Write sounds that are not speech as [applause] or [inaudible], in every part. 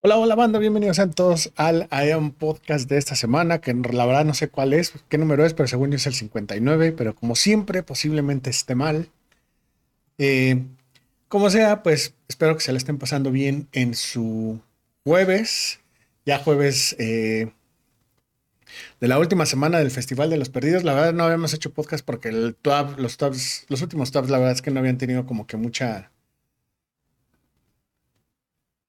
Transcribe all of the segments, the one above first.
Hola, hola banda, bienvenidos a todos al IAM Podcast de esta semana, que la verdad no sé cuál es, qué número es, pero según yo es el 59, pero como siempre posiblemente esté mal. Eh, como sea, pues espero que se le estén pasando bien en su jueves, ya jueves eh, de la última semana del Festival de los Perdidos. La verdad no habíamos hecho podcast porque el los, tabs, los últimos tabs, la verdad es que no habían tenido como que mucha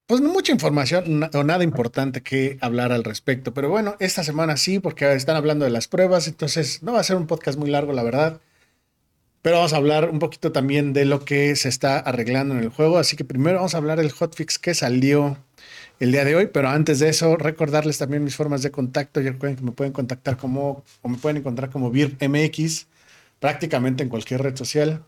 pues mucha información o nada importante que hablar al respecto. Pero bueno, esta semana sí, porque están hablando de las pruebas, entonces no va a ser un podcast muy largo, la verdad. Pero vamos a hablar un poquito también de lo que se está arreglando en el juego. Así que primero vamos a hablar del hotfix que salió el día de hoy. Pero antes de eso, recordarles también mis formas de contacto. Ya recuerden que me pueden contactar como, o me pueden encontrar como VIRMX, prácticamente en cualquier red social.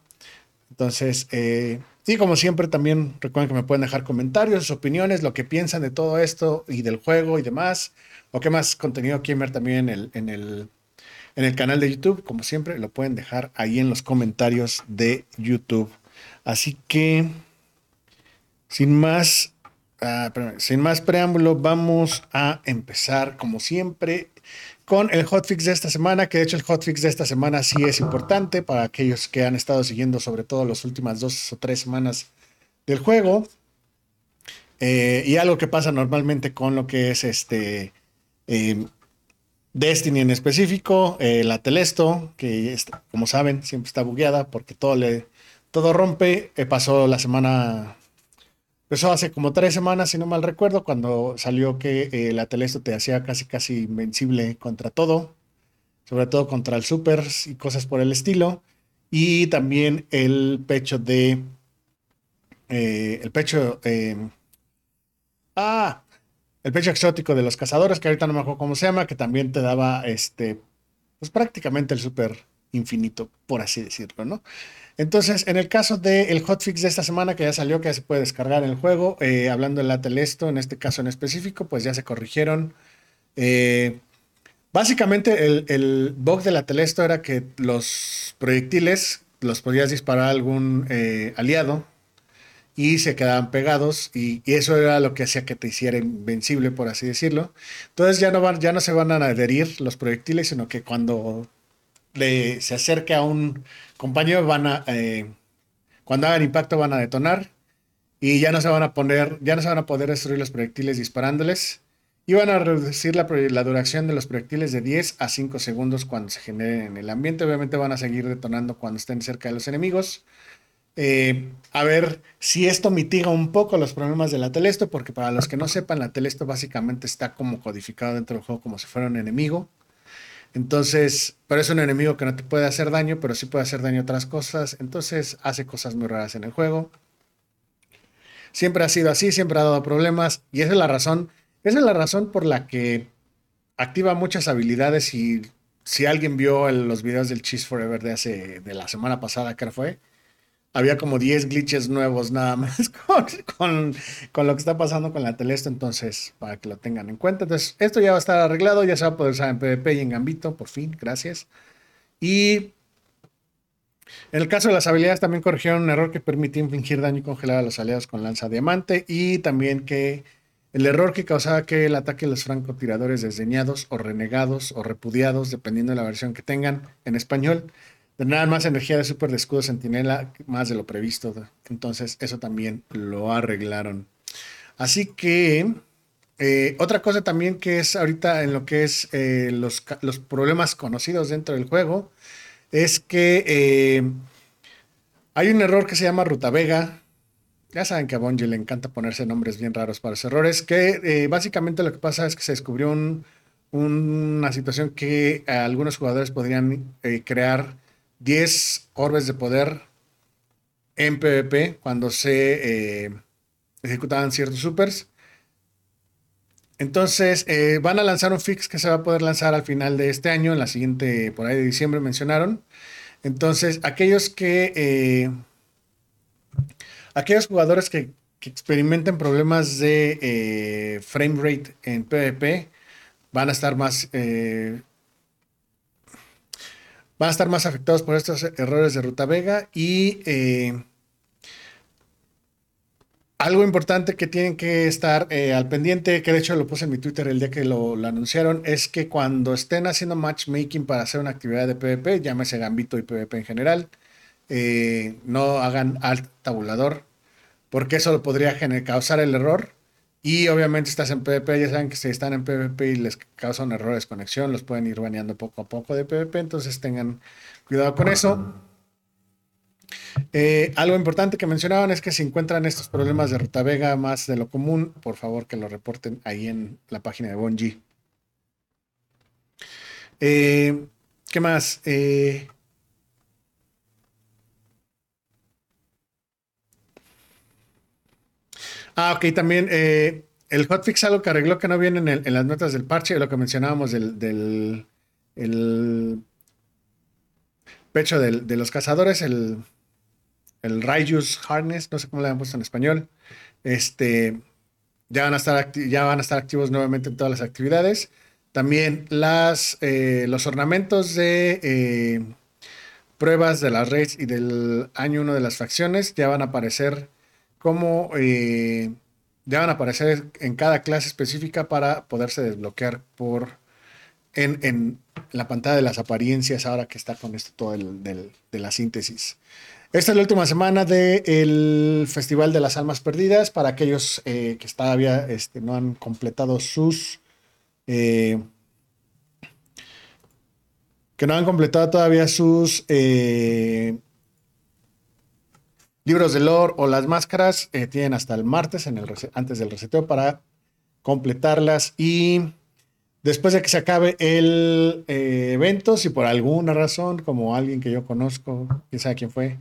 Entonces, eh, y como siempre, también recuerden que me pueden dejar comentarios, sus opiniones, lo que piensan de todo esto y del juego y demás. O qué más contenido quieren ver también en el, en el, en el canal de YouTube. Como siempre, lo pueden dejar ahí en los comentarios de YouTube. Así que, sin más, ah, sin más preámbulo, vamos a empezar como siempre con el hotfix de esta semana, que de hecho el hotfix de esta semana sí es importante para aquellos que han estado siguiendo sobre todo las últimas dos o tres semanas del juego. Eh, y algo que pasa normalmente con lo que es este eh, Destiny en específico, eh, la Telesto, que como saben siempre está bugueada porque todo le todo rompe. pasó la semana eso hace como tres semanas, si no mal recuerdo, cuando salió que eh, la Telesto te hacía casi casi invencible contra todo, sobre todo contra el Super y cosas por el estilo. Y también el pecho de. Eh, el pecho. Eh, ah, el pecho exótico de los cazadores, que ahorita no me acuerdo cómo se llama, que también te daba este. Pues prácticamente el super infinito, por así decirlo, ¿no? Entonces, en el caso del hotfix de esta semana que ya salió, que ya se puede descargar en el juego, eh, hablando de la Telesto, en este caso en específico, pues ya se corrigieron. Eh, básicamente, el, bug de la Telesto era que los proyectiles los podías disparar a algún eh, aliado y se quedaban pegados y, eso era lo que hacía que te hiciera invencible, por así decirlo. Entonces ya no, van, ya no se van a adherir los proyectiles, sino que cuando se acerque a un compañeros van a, eh, cuando hagan impacto van a detonar y ya no se van a poner, ya no se van a poder destruir los proyectiles disparándoles y van a reducir la, duración de los proyectiles de 10 a 5 segundos cuando se generen en el ambiente. Obviamente van a seguir detonando cuando estén cerca de los enemigos. Eh, a ver si esto mitiga un poco los problemas de la Telesto, porque para los que no sepan, la Telesto básicamente está como codificado dentro del juego como si fuera un enemigo. Entonces, pero es un enemigo que no te puede hacer daño, pero sí puede hacer daño a otras cosas. Entonces, hace cosas muy raras en el juego. Siempre ha sido así, siempre ha dado problemas. Y esa es la razón, esa es la razón por la que activa muchas habilidades. Y si alguien vio los videos del Cheese Forever de hace, de la semana pasada, que fue, había como 10 glitches nuevos nada más [laughs] con, lo que está pasando con la Telesto, entonces para que lo tengan en cuenta. Entonces, esto ya va a estar arreglado, ya se va a poder usar en PvP y en Gambito, por fin, gracias. Y en el caso de las habilidades también corrigieron un error que permitía infligir daño y congelar a los aliados con lanza diamante y también que el error que causaba que el ataque de los francotiradores desdeñados o renegados o repudiados, dependiendo de la versión que tengan en español, Tendrán más energía de super de escudo centinela, más de lo previsto. Entonces, eso también lo arreglaron. Así que, eh, otra cosa también que es ahorita en lo que es eh, los, problemas conocidos dentro del juego, es que eh, hay un error que se llama Ruta Vega. Ya saben que a Bungie le encanta ponerse nombres bien raros para los errores, que básicamente lo que pasa es que se descubrió una situación que algunos jugadores podrían crear 10 orbes de poder en PvP cuando se eh, ejecutaban ciertos supers. Entonces, eh, van a lanzar un fix que se va a poder lanzar al final de este año, en la siguiente, por ahí de diciembre mencionaron. Entonces, aquellos que... Eh, aquellos jugadores que, experimenten problemas de frame rate en PvP van a estar más van a estar más afectados por estos errores de Ruta Vega y eh, algo importante que tienen que estar eh, al pendiente, que de hecho lo puse en mi Twitter el día que lo, anunciaron, es que cuando estén haciendo matchmaking para hacer una actividad de PvP, llámese Gambito y PvP en general, eh, no hagan alt tabulador, porque eso lo podría causar el error. Y obviamente estás en PvP, ya saben que si están en PvP y les causan errores de conexión, los pueden ir baneando poco a poco de PvP, entonces tengan cuidado con eso. Eh, algo importante que mencionaban es que si encuentran estos problemas de ruta vega más de lo común, por favor que lo reporten ahí en la página de Bonji. Eh, ¿Qué más? Eh, ah, ok, también el hotfix algo que arregló que no viene en, las notas del parche, lo que mencionábamos del, del el pecho de los cazadores, el el Harness, no sé cómo le han puesto en español. Este, ya van a estar, ya van a estar activos nuevamente en todas las actividades. También las, eh, los ornamentos de eh, pruebas de las raids y del año 1 de las facciones ya van a aparecer como eh, a aparecer en cada clase específica para poderse desbloquear por en, en, la pantalla de las apariencias ahora que está con esto todo el, de la síntesis. Esta es la última semana del Festival de las Almas Perdidas para aquellos eh, que todavía este, no han completado sus... Eh, que no han completado todavía sus eh, libros de lore o las máscaras, tienen hasta el martes antes del reseteo para completarlas y después de que se acabe el eh, evento, si por alguna razón, como alguien que yo conozco, quién sabe quién fue,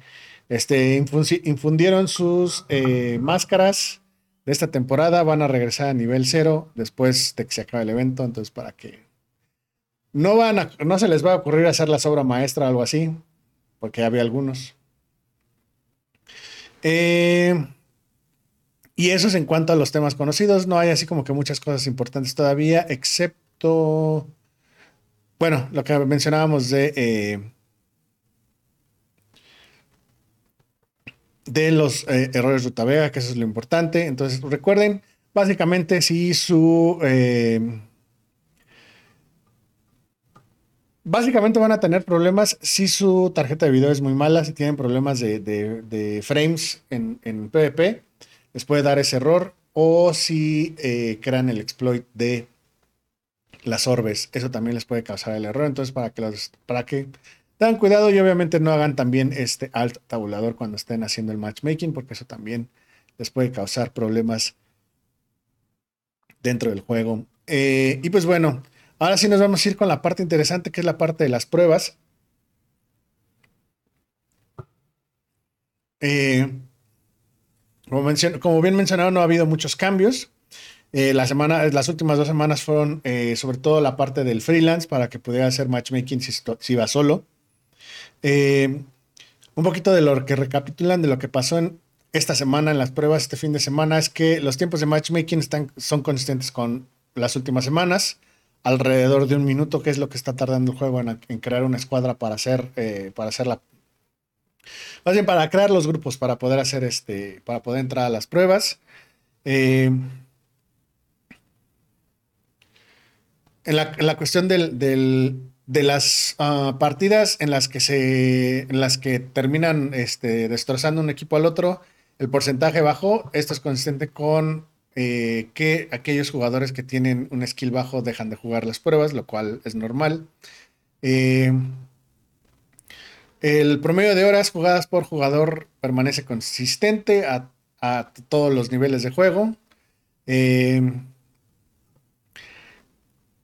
este, infundieron sus eh, máscaras de esta temporada, van a regresar a nivel cero después de que se acabe el evento, entonces para que no van a, no se les va a ocurrir hacer la obra maestra o algo así, porque había algunos. Eh, y eso es en cuanto a los temas conocidos. No hay así como que muchas cosas importantes todavía, excepto bueno, lo que mencionábamos de, eh, de los eh, errores de Vega, que eso es lo importante. Entonces, recuerden, básicamente, si su... básicamente van a tener problemas si su tarjeta de video es muy mala, si tienen problemas de, frames en, PvP, les puede dar ese error, o si crean el exploit de las orbes. Eso también les puede causar el error. Entonces, para que, los, para que tengan cuidado y obviamente no hagan también este alt tabulador cuando estén haciendo el matchmaking, porque eso también les puede causar problemas dentro del juego. Eh, y pues bueno, ahora sí nos vamos a ir con la parte interesante, que es la parte de las pruebas. Eh, como, bien mencionado, no ha habido muchos cambios. Eh, las últimas dos semanas fueron eh, sobre todo la parte del freelance para que pudiera hacer matchmaking si, iba solo. Eh, un poquito de lo que recapitulan de lo que pasó en esta semana en las pruebas este fin de semana es que los tiempos de matchmaking están, son consistentes con las últimas semanas, alrededor de un minuto, que es lo que está tardando el juego en, crear una escuadra para hacer, para hacer la... Más bien para crear los grupos, para poder hacer este, para poder entrar a las pruebas. Eh, en la, cuestión de las ah, partidas en las que se en las que terminan este, destrozando un equipo al otro, el porcentaje bajo, esto es consistente con eh, que aquellos jugadores que tienen un skill bajo dejan de jugar las pruebas, lo cual es normal. Eh, el promedio de horas jugadas por jugador permanece consistente a, todos los niveles de juego. Eh,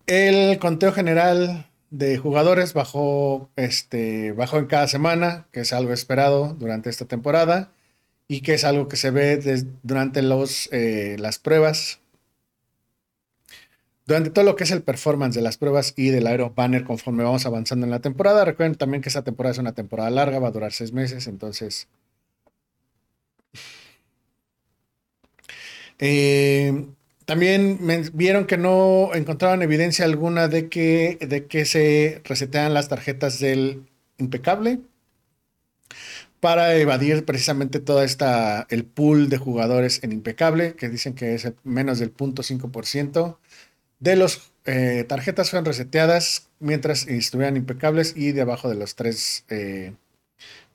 el conteo general de jugadores bajó, este, bajó en cada semana, que es algo esperado durante esta temporada y que es algo que se ve durante los, eh, las pruebas. Durante todo lo que es el performance de las pruebas y del aero banner conforme vamos avanzando en la temporada. Recuerden también que esta temporada es una temporada larga, va a durar seis meses, entonces... Eh, también vieron que no encontraban evidencia alguna de que, de que se resetean las tarjetas del impecable. Para evadir precisamente toda esta, el pool de jugadores en impecable, que dicen que es menos del 0.5% de las eh, tarjetas fueron reseteadas mientras estuvieran impecables y debajo de los tres eh,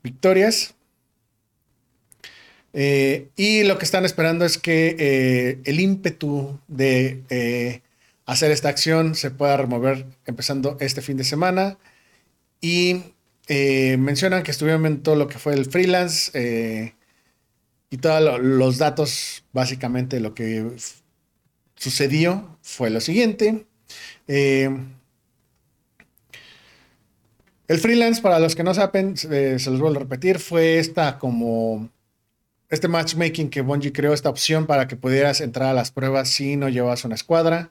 victorias. Eh, y lo que están esperando es que el ímpetu de hacer esta acción se pueda remover empezando este fin de semana. Y mencionan que estuvieron en todo lo que fue el freelance y todos los datos, básicamente lo que sucedió fue lo siguiente. Eh, el freelance, para los que no saben, eh, se los vuelvo a repetir, fue esta como este matchmaking que Bungie creó, esta opción para que pudieras entrar a las pruebas si no llevas una escuadra.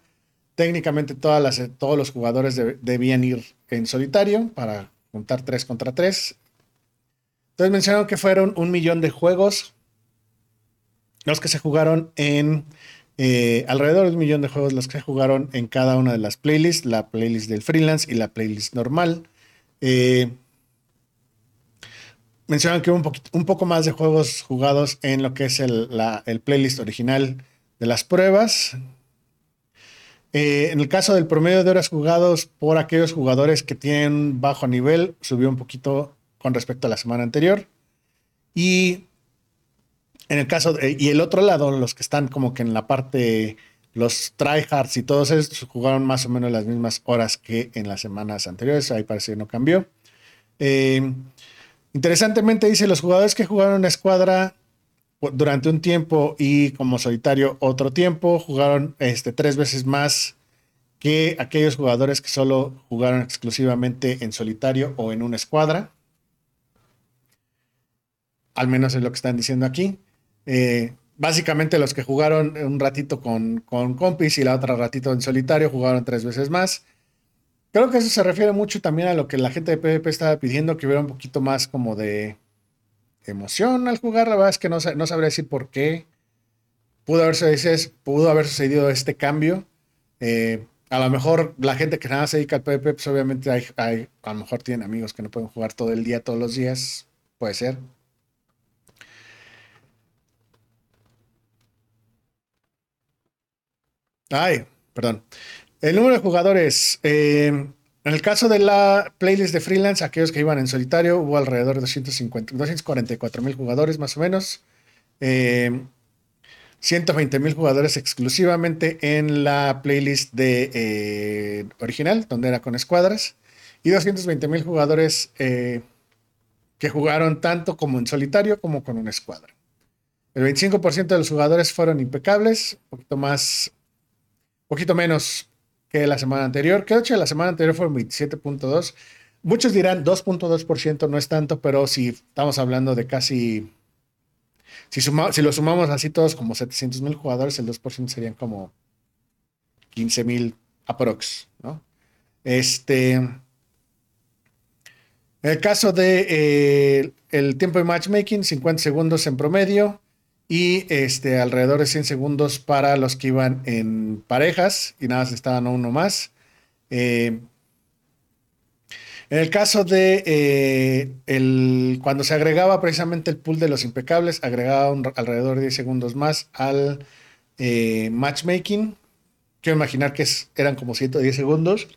Técnicamente todas todos los jugadores debían ir en solitario para juntar 3 contra 3. Entonces mencionaron que fueron un millón de juegos los que se jugaron en eh, alrededor de un millón de juegos los que jugaron en cada una de las playlists, la playlist del freelance y la playlist normal. Eh, mencionan que hubo un, un, poco más de juegos jugados en lo que es el, playlist original de las pruebas. Eh, en el caso del promedio de horas jugados por aquellos jugadores que tienen bajo nivel, subió un poquito con respecto a la semana anterior. Y en el caso, y el otro lado, los que están como que en la parte, los tryhards y todos esos jugaron más o menos las mismas horas que en las semanas anteriores, ahí parece que no cambió. Eh, interesantemente dice, los jugadores que jugaron en escuadra durante un tiempo y como solitario otro tiempo, jugaron este, tres veces más que aquellos jugadores que solo jugaron exclusivamente en solitario o en una escuadra. Al menos es lo que están diciendo aquí. Eh, básicamente los que jugaron un ratito con, con compis y la otra ratito en solitario jugaron tres veces más. Creo que eso se refiere mucho también a lo que la gente de PvP estaba pidiendo, que hubiera un poquito más como de emoción al jugar. La verdad es que no, no sabría decir por qué pudo haber, pudo haber sucedido este cambio. Eh, a lo mejor la gente que nada se dedica al PvP, pues obviamente hay, hay, a lo mejor tienen amigos que no pueden jugar todo el día, todos los días. Puede ser. Ay, perdón. El número de jugadores. Eh, en el caso de la playlist de freelance, aquellos que iban en solitario, hubo alrededor de 250, 244 mil jugadores más o menos. 120 eh, mil jugadores exclusivamente en la playlist de eh, original, donde era con escuadras. Y 220 mil jugadores que jugaron tanto como en solitario como con una escuadra. El 25% de los jugadores fueron impecables, un poquito más poquito menos que la semana anterior. Que de la semana anterior fue 27.2. Muchos dirán 2.2% no es tanto, pero si estamos hablando de casi, si, si lo sumamos así todos como 700 mil jugadores, el 2% serían como 15 mil aprox, ¿no? Este, el caso de eh, el tiempo de matchmaking, 50 segundos en promedio y este, alrededor de 100 segundos para los que iban en parejas y nada, se estaban uno más. Eh, en el caso de eh, el, cuando se agregaba precisamente el pool de los impecables, agregaba alrededor de 10 segundos más al eh, matchmaking. Quiero imaginar que eran como 110 segundos.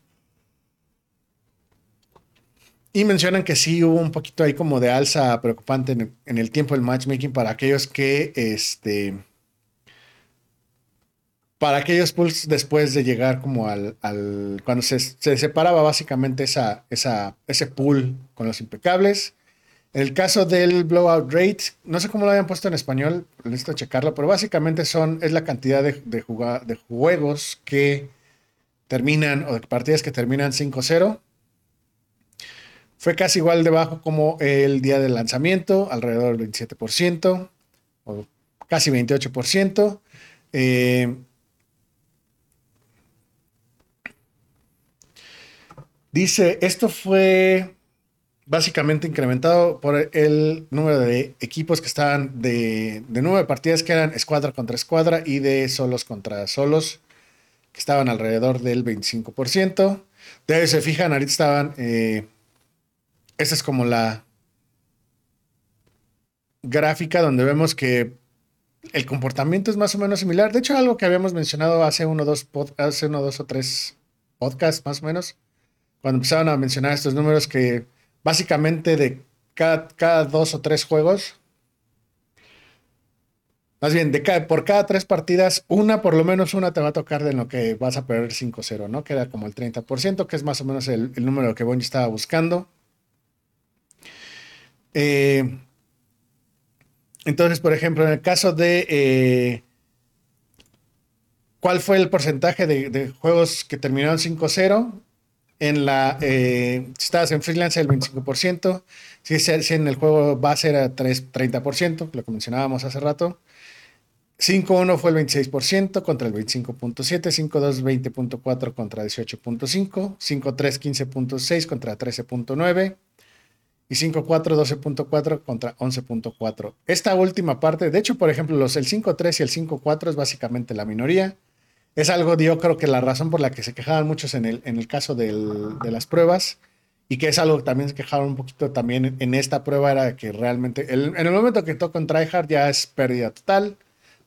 Y mencionan que sí hubo un poquito ahí como de alza preocupante en el, tiempo del matchmaking para aquellos que, este, para aquellos pools después de llegar como al, cuando se, separaba básicamente esa, esa, ese pool con los impecables. El caso del blowout rate, no sé cómo lo habían puesto en español, necesito checarlo, pero básicamente son, es la cantidad de, de, de juegos que terminan, o de partidas que terminan 5-0 fue casi igual de bajo como el día del lanzamiento, alrededor del 27%, o casi 28%. Eh, dice, esto fue básicamente incrementado por el número de equipos que estaban de, de de partidas que eran escuadra contra escuadra y de solos contra solos, que estaban alrededor del 25%. Ustedes se fijan, ahorita estaban... Eh, esa es como la, gráfica donde vemos que el comportamiento es más o menos similar. De hecho, algo que habíamos mencionado hace uno, dos, hace uno, dos o tres podcasts más o menos, cuando empezaron a mencionar estos números que básicamente de cada, cada dos o tres juegos, más bien, de cada, por cada tres partidas, una, por lo menos una te va a tocar de lo que vas a perder 5-0, ¿no? Queda como el 30%, que es más o menos el, número que Bungie estaba buscando. Eh, entonces, por ejemplo, en el caso de eh, cuál fue el porcentaje de, juegos que terminaron 5-0, en la, eh, si estabas en freelance el 25%, si, si en el juego base era 3, 30%, lo que mencionábamos hace rato. 5-1 fue el 26% contra el 25.7, 5-2 20.4 contra 18.5, 5-3 15.6 contra 13.9 y 5-4 12.4 contra 11.4. Esta última parte, de hecho, por ejemplo, los el 5-3 y el 5-4 es básicamente la minoría. Es algo, yo creo que la razón por la que se quejaban muchos en el, en el caso del, de las pruebas y que es algo que también se quejaron un poquito también en esta prueba era que realmente en el momento que toca un tryhard ya es pérdida total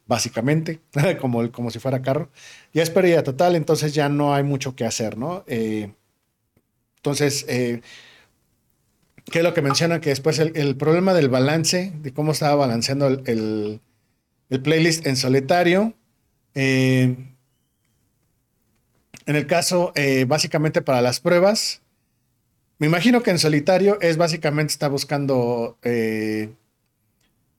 básicamente, [laughs] como, como si fuera carro. Ya es pérdida total, entonces ya no hay mucho que hacer, ¿no? Eh, entonces, eh, ¿qué es lo que menciona? Que después el, problema del balance, de cómo estaba balanceando el, playlist en solitario. Eh, en el caso, básicamente para las pruebas, me imagino que en solitario es básicamente está buscando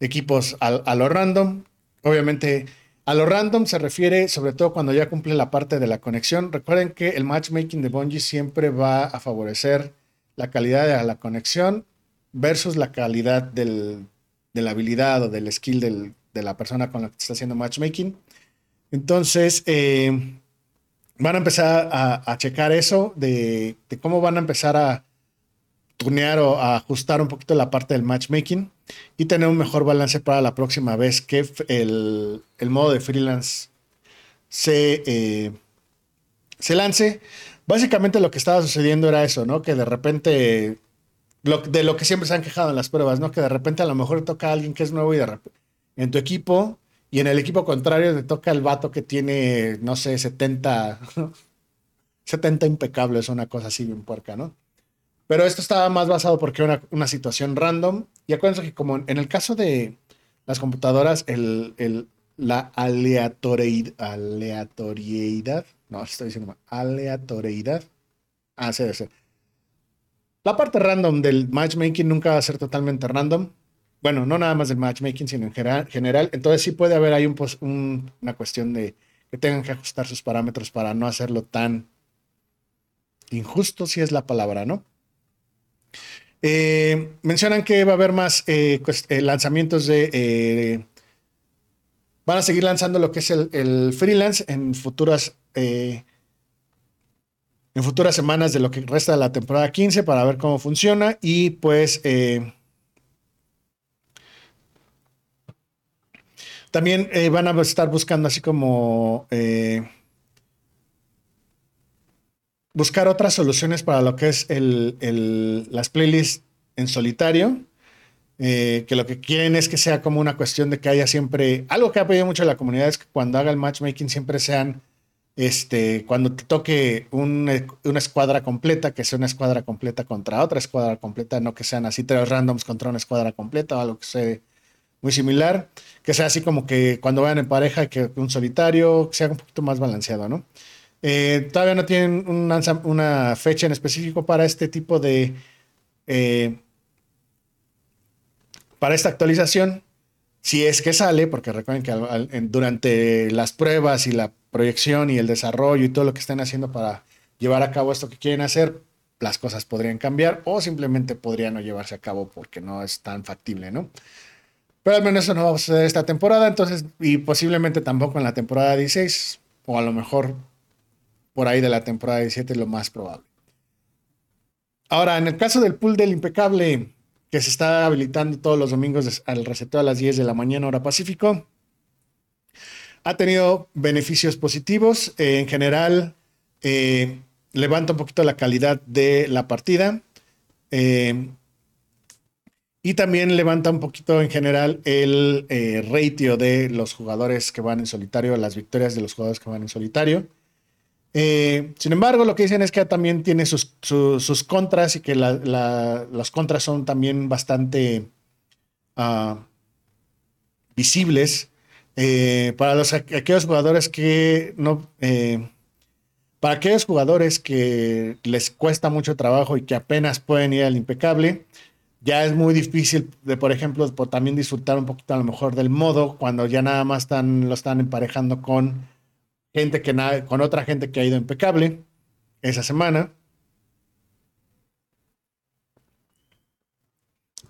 equipos a, lo random, Obviamente, a lo random se refiere sobre todo cuando ya cumple la parte de la conexión. Recuerden que el matchmaking de Bungie siempre va a favorecer la calidad de la conexión versus la calidad de la habilidad o del skill de la persona con la que está haciendo matchmaking. Entonces, eh, van a empezar a, checar eso de, cómo van a empezar a tunear o a ajustar un poquito la parte del matchmaking y tener un mejor balance para la próxima vez que el, modo de freelance se, eh, se lance. Básicamente lo que estaba sucediendo era eso, ¿no? Que de repente, de lo que siempre se han quejado en las pruebas, ¿no? Que de repente a lo mejor toca a alguien que es nuevo y de repente en tu equipo y en el equipo contrario te toca el vato que tiene, no sé, 70, 70 [laughs] impecables, una cosa así bien puerca, ¿no? Pero esto estaba más basado porque era una, situación random. Y acuérdense que como en el caso de las computadoras, el, la aleatoriedad, no, estoy diciendo aleatoriedad. Ah, sí, sí. La parte random del matchmaking nunca va a ser totalmente random. Bueno, no nada más del matchmaking, sino en general. Entonces sí puede haber ahí un, una cuestión de que tengan que ajustar sus parámetros para no hacerlo tan injusto, si es la palabra, ¿no? Eh, mencionan que va a haber más eh, eh, lanzamientos de... van a seguir lanzando lo que es el, freelance en futuras... en futuras semanas de lo que resta de la temporada 15 para ver cómo funciona y pues también van a estar buscando así como buscar otras soluciones para lo que es las playlists en solitario. Eh, que lo que quieren es que sea como una cuestión de que haya siempre. Algo que ha pedido mucho la comunidad es que cuando haga el matchmaking siempre sean. Este, cuando te toque una escuadra completa, que sea una escuadra completa contra otra escuadra completa, no que sean así tres randoms contra una escuadra completa o algo que sea muy similar, que sea así como que cuando vayan en pareja, que un solitario, que sea un poquito más balanceado, ¿no? Eh, todavía no tienen una, fecha en específico para este tipo de... Eh, para esta actualización, si es que sale, porque recuerden que durante las pruebas y la proyección y el desarrollo y todo lo que están haciendo para llevar a cabo esto que quieren hacer, las cosas podrían cambiar o simplemente podrían no llevarse a cabo porque no es tan factible, ¿no? Pero al menos eso no va a suceder esta temporada, entonces, y posiblemente tampoco en la temporada 16, o a lo mejor por ahí de la temporada 17 es lo más probable. Ahora, en el caso del pool del impecable, que se está habilitando todos los domingos al receptor a las 10 de la mañana hora Pacífico, ha tenido beneficios positivos. Eh, en general, eh, levanta un poquito la calidad de la partida. Eh, Y también levanta un poquito en general el ratio de los jugadores que van en solitario, las victorias de los jugadores que van en solitario. Eh, sin embargo, lo que dicen es que también tiene sus, contras y que las contras son también bastante ah, visibles eh, para los, aquellos jugadores que no... Eh, para aquellos jugadores que les cuesta mucho trabajo y que apenas pueden ir al impecable, ya es muy difícil de, por ejemplo, también disfrutar un poquito a lo mejor del modo cuando ya nada más están, lo están emparejando con gente que con otra gente que ha ido impecable esa semana.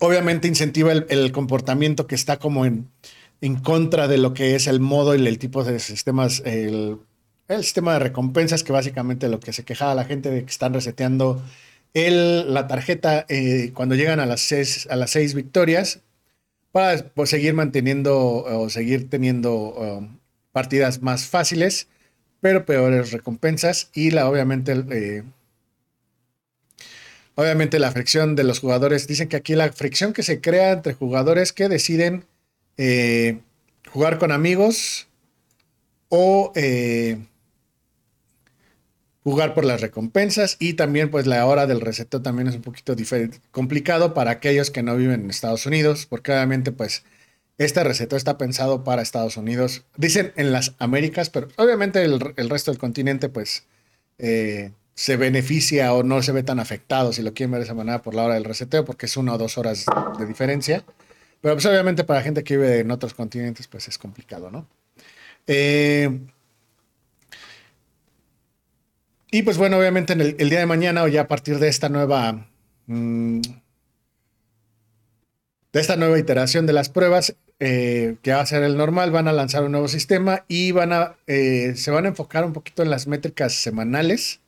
Obviamente incentiva el comportamiento que está como en, en contra de lo que es el modo y el tipo de sistemas, el, sistema de recompensas, que básicamente lo que se quejaba la gente de que están reseteando el, la tarjeta eh, cuando llegan a las, seis, a las seis victorias para pues, seguir manteniendo o seguir teniendo um, partidas más fáciles, pero peores recompensas y la obviamente eh, obviamente la fricción de los jugadores. Dicen que aquí la fricción que se crea entre jugadores que deciden eh, jugar con amigos o eh, jugar por las recompensas y también pues la hora del reseteo también es un poquito complicado para aquellos que no viven en Estados Unidos porque obviamente pues este reseteo está pensado para Estados Unidos dicen en las Américas pero obviamente el, resto del continente pues eh, se beneficia o no se ve tan afectado si lo quieren ver de esa manera por la hora del reseteo porque es una o dos horas de diferencia pero pues obviamente para gente que vive en otros continentes, pues es complicado, ¿no? Eh, y pues bueno, obviamente en el, día de mañana o ya a partir de esta nueva... Mm, de esta nueva iteración de las pruebas, eh, que va a ser el normal, van a lanzar un nuevo sistema y van a, eh, se van a enfocar un poquito en las métricas semanales.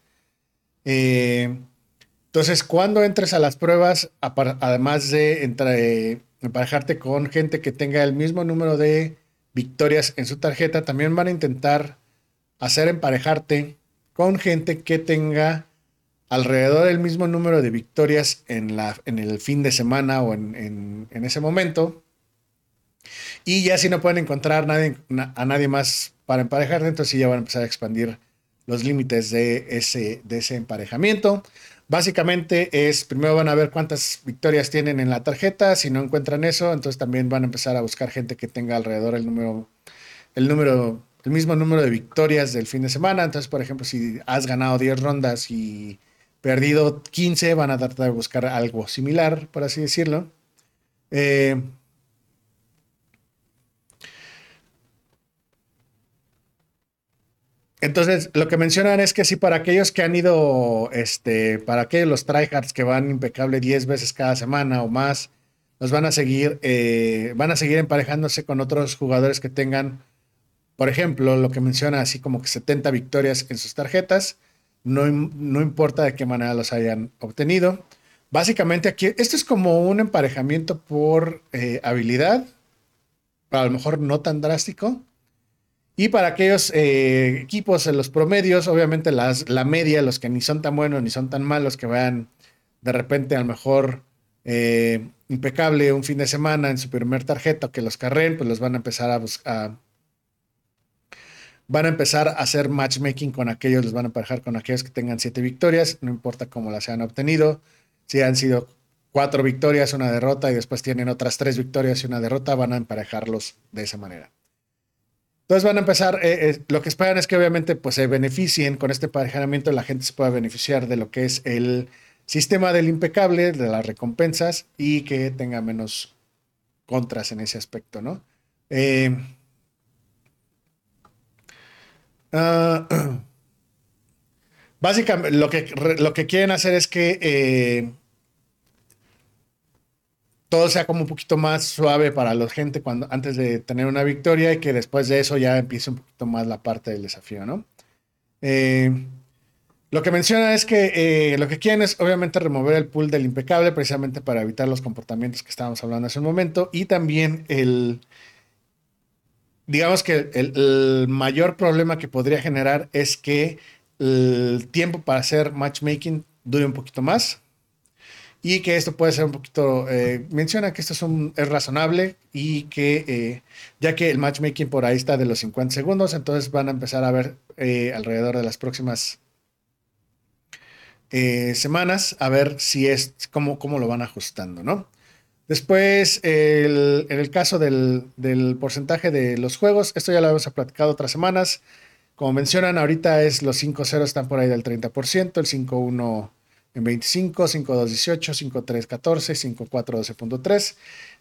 entonces, cuando entres a las pruebas, además de emparejarte con gente que tenga el mismo número de victorias en su tarjeta. También van a intentar hacer emparejarte con gente que tenga alrededor del mismo número de victorias en, la, en el fin de semana o en, ese momento. Y ya si no pueden encontrar nadie, a nadie más para emparejarte, entonces ya van a empezar a expandir los límites de ese, de ese emparejamiento. Básicamente es, primero van a ver cuántas victorias tienen en la tarjeta, si no encuentran eso, entonces también van a empezar a buscar gente que tenga alrededor el número, el número, el mismo número de victorias del fin de semana. Entonces, por ejemplo, si has ganado 10 rondas y perdido 15, van a tratar de buscar algo similar, por así decirlo. Eh, Entonces, lo que mencionan es que sí, para aquellos que han ido, este, para aquellos los tryhards que van impecable 10 veces cada semana o más, los van a seguir, eh, van a seguir emparejándose con otros jugadores que tengan, por ejemplo, lo que menciona así como que 70 victorias en sus tarjetas, no, no importa de qué manera los hayan obtenido. Básicamente aquí, esto es como un emparejamiento por eh, habilidad, a lo mejor no tan drástico, y para aquellos eh, equipos en los promedios, obviamente las, la media, los que ni son tan buenos ni son tan malos, que vayan de repente a lo mejor eh, impecable un fin de semana en su primer tarjeta, que los carren, pues los van a empezar a buscar. Van a empezar a hacer matchmaking con aquellos, los van a emparejar con aquellos que tengan siete victorias, no importa cómo las hayan obtenido. Si han sido cuatro victorias, una derrota y después tienen otras tres victorias y una derrota, van a emparejarlos de esa manera. Entonces van a empezar, eh, eh, lo que esperan es que obviamente pues se beneficien con este emparejamiento, la gente se pueda beneficiar de lo que es el sistema del impecable, de las recompensas y que tenga menos contras en ese aspecto, ¿no? Eh, ah, [clears throat] básicamente lo que, lo que quieren hacer es que todo sea como un poquito más suave para la gente cuando, antes de tener una victoria y que después de eso ya empiece un poquito más la parte del desafío, ¿no? Eh, lo que menciona es que eh, lo que quieren es obviamente remover el pool del impecable precisamente para evitar los comportamientos que estábamos hablando hace un momento y también el, digamos que el mayor problema que podría generar es que el tiempo para hacer matchmaking dure un poquito más y que esto puede ser un poquito, eh, menciona que esto es, un, es razonable y que eh, ya que el matchmaking por ahí está de los 50 segundos, entonces van a empezar a ver eh, alrededor de las próximas semanas a ver si es, cómo, cómo lo van ajustando, ¿no? Después, el, en el caso del, porcentaje de los juegos, esto ya lo hemos platicado otras semanas. Como mencionan, ahorita es los 5-0 están por ahí del 30%, el 5-1 en 25, 5-2, 18, 5-3, 14, 5-4, 12.3.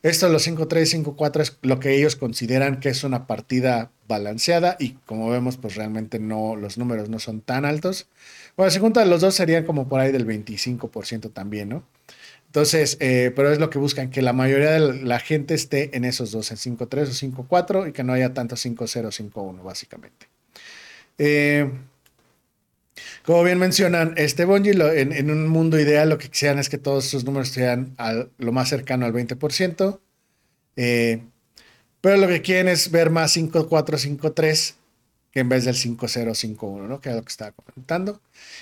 Esto, los 5-3, 5-4 es lo que ellos consideran que es una partida balanceada y como vemos, pues realmente no, los números no son tan altos. Bueno, si juntan los dos serían como por ahí del 25% también, ¿no? Entonces, eh, pero es lo que buscan, que la mayoría de la gente esté en esos dos, en 5-3 o 5-4 y que no haya tanto 5-0, 5-1, básicamente. Eh, como bien mencionan, este Bungie en, un mundo ideal lo que quisieran es que todos sus números sean lo más cercano al 20%. Eh, pero lo que quieren es ver más 5-4-5-3 que en vez del 5-0, 5-1, ¿no? Que es lo que estaba comentando.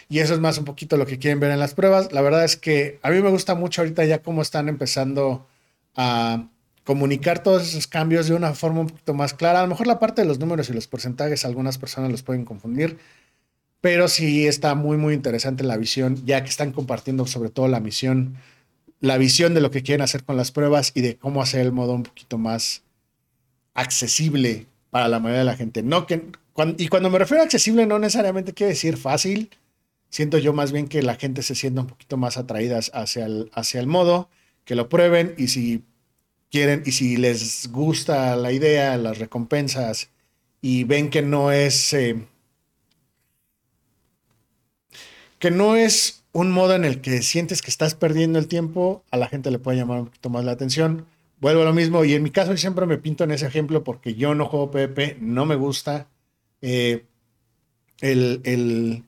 Y eso es más un poquito lo que quieren ver en las pruebas. La verdad es que a mí me gusta mucho ahorita ya cómo están empezando a comunicar todos esos cambios de una forma un poquito más clara. A lo mejor la parte de los números y los porcentajes, algunas personas los pueden confundir pero sí está muy, muy interesante la visión, ya que están compartiendo sobre todo la misión, la visión de lo que quieren hacer con las pruebas y de cómo hacer el modo un poquito más accesible para la mayoría de la gente. No que, y cuando me refiero a accesible, no necesariamente quiere decir fácil. Siento yo más bien que la gente se sienta un poquito más atraída hacia el, hacia el modo, que lo prueben y si quieren y si les gusta la idea, las recompensas y ven que no es... Eh, que no es un modo en el que sientes que estás perdiendo el tiempo, a la gente le puede llamar un poquito más la atención. Vuelvo a lo mismo, y en mi caso siempre me pinto en ese ejemplo porque yo no juego PvP, no me gusta. Eh, el, el,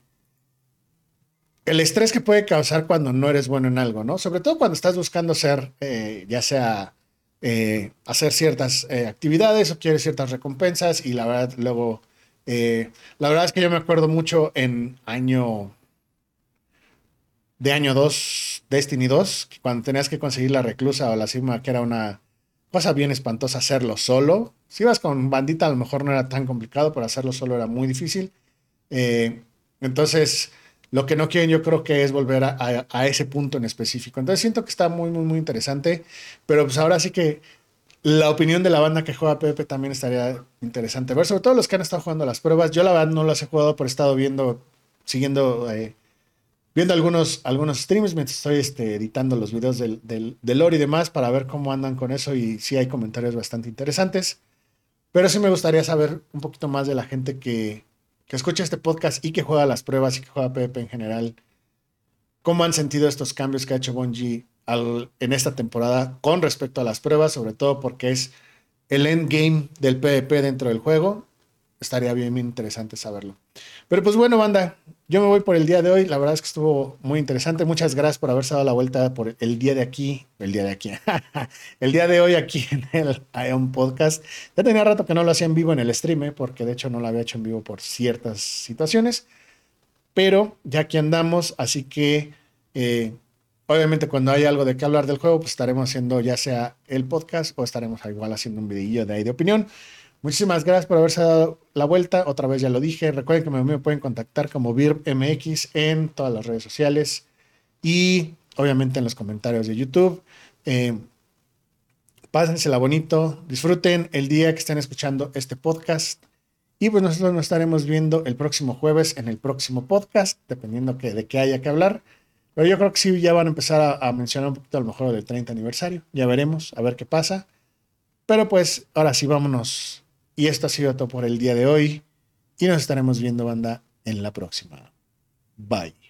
estrés que puede causar cuando no eres bueno en algo, ¿no? Sobre todo cuando estás buscando ser, eh, ya sea eh, hacer ciertas actividades o quieres ciertas recompensas, y la verdad, luego, la verdad es que yo me acuerdo mucho en año de año 2, Destiny 2, cuando tenías que conseguir la reclusa o la sigma, que era una cosa bien espantosa hacerlo solo. Si ibas con bandita, a lo mejor no era tan complicado, pero hacerlo solo era muy difícil. Eh, entonces, lo que no quieren yo creo que es volver a, ese punto en específico. Entonces siento que está muy, muy, muy interesante, pero pues ahora sí que la opinión de la banda que juega Pepe también estaría interesante ver, sobre todo los que han estado jugando las pruebas. Yo la verdad no las he jugado, pero he estado viendo, siguiendo eh, viendo algunos, algunos streams mientras estoy este, editando los videos del, del, lore y demás para ver cómo andan con eso y si hay comentarios bastante interesantes. Pero sí me gustaría saber un poquito más de la gente que, que escucha este podcast y que juega las pruebas y que juega PvP en general. ¿Cómo han sentido estos cambios que ha hecho Bungie al, en esta temporada con respecto a las pruebas? Sobre todo porque es el endgame del PvP dentro del juego estaría bien, interesante saberlo. Pero pues bueno, banda, yo me voy por el día de hoy. La verdad es que estuvo muy interesante. Muchas gracias por haberse dado la vuelta por el día de aquí, el día de aquí, [laughs] el día de hoy aquí en el Ion Podcast. Ya tenía rato que no lo hacía en vivo en el stream, ¿eh? porque de hecho no lo había hecho en vivo por ciertas situaciones. Pero ya aquí andamos, así que eh, obviamente cuando hay algo de qué hablar del juego, pues estaremos haciendo ya sea el podcast o estaremos igual haciendo un videillo de ahí de opinión. Muchísimas gracias por haberse dado la vuelta. Otra vez ya lo dije. Recuerden que me, pueden contactar como VIRMX en todas las redes sociales y obviamente en los comentarios de YouTube. Eh, pásensela bonito, disfruten el día que estén escuchando este podcast. Y pues nosotros nos estaremos viendo el próximo jueves en el próximo podcast, dependiendo que, de qué haya que hablar. Pero yo creo que sí, ya van a empezar a, a mencionar un poquito a lo mejor del 30 aniversario. Ya veremos, a ver qué pasa. Pero pues ahora sí, vámonos y esto ha sido todo por el día de hoy. Y nos estaremos viendo, banda, en la próxima. Bye.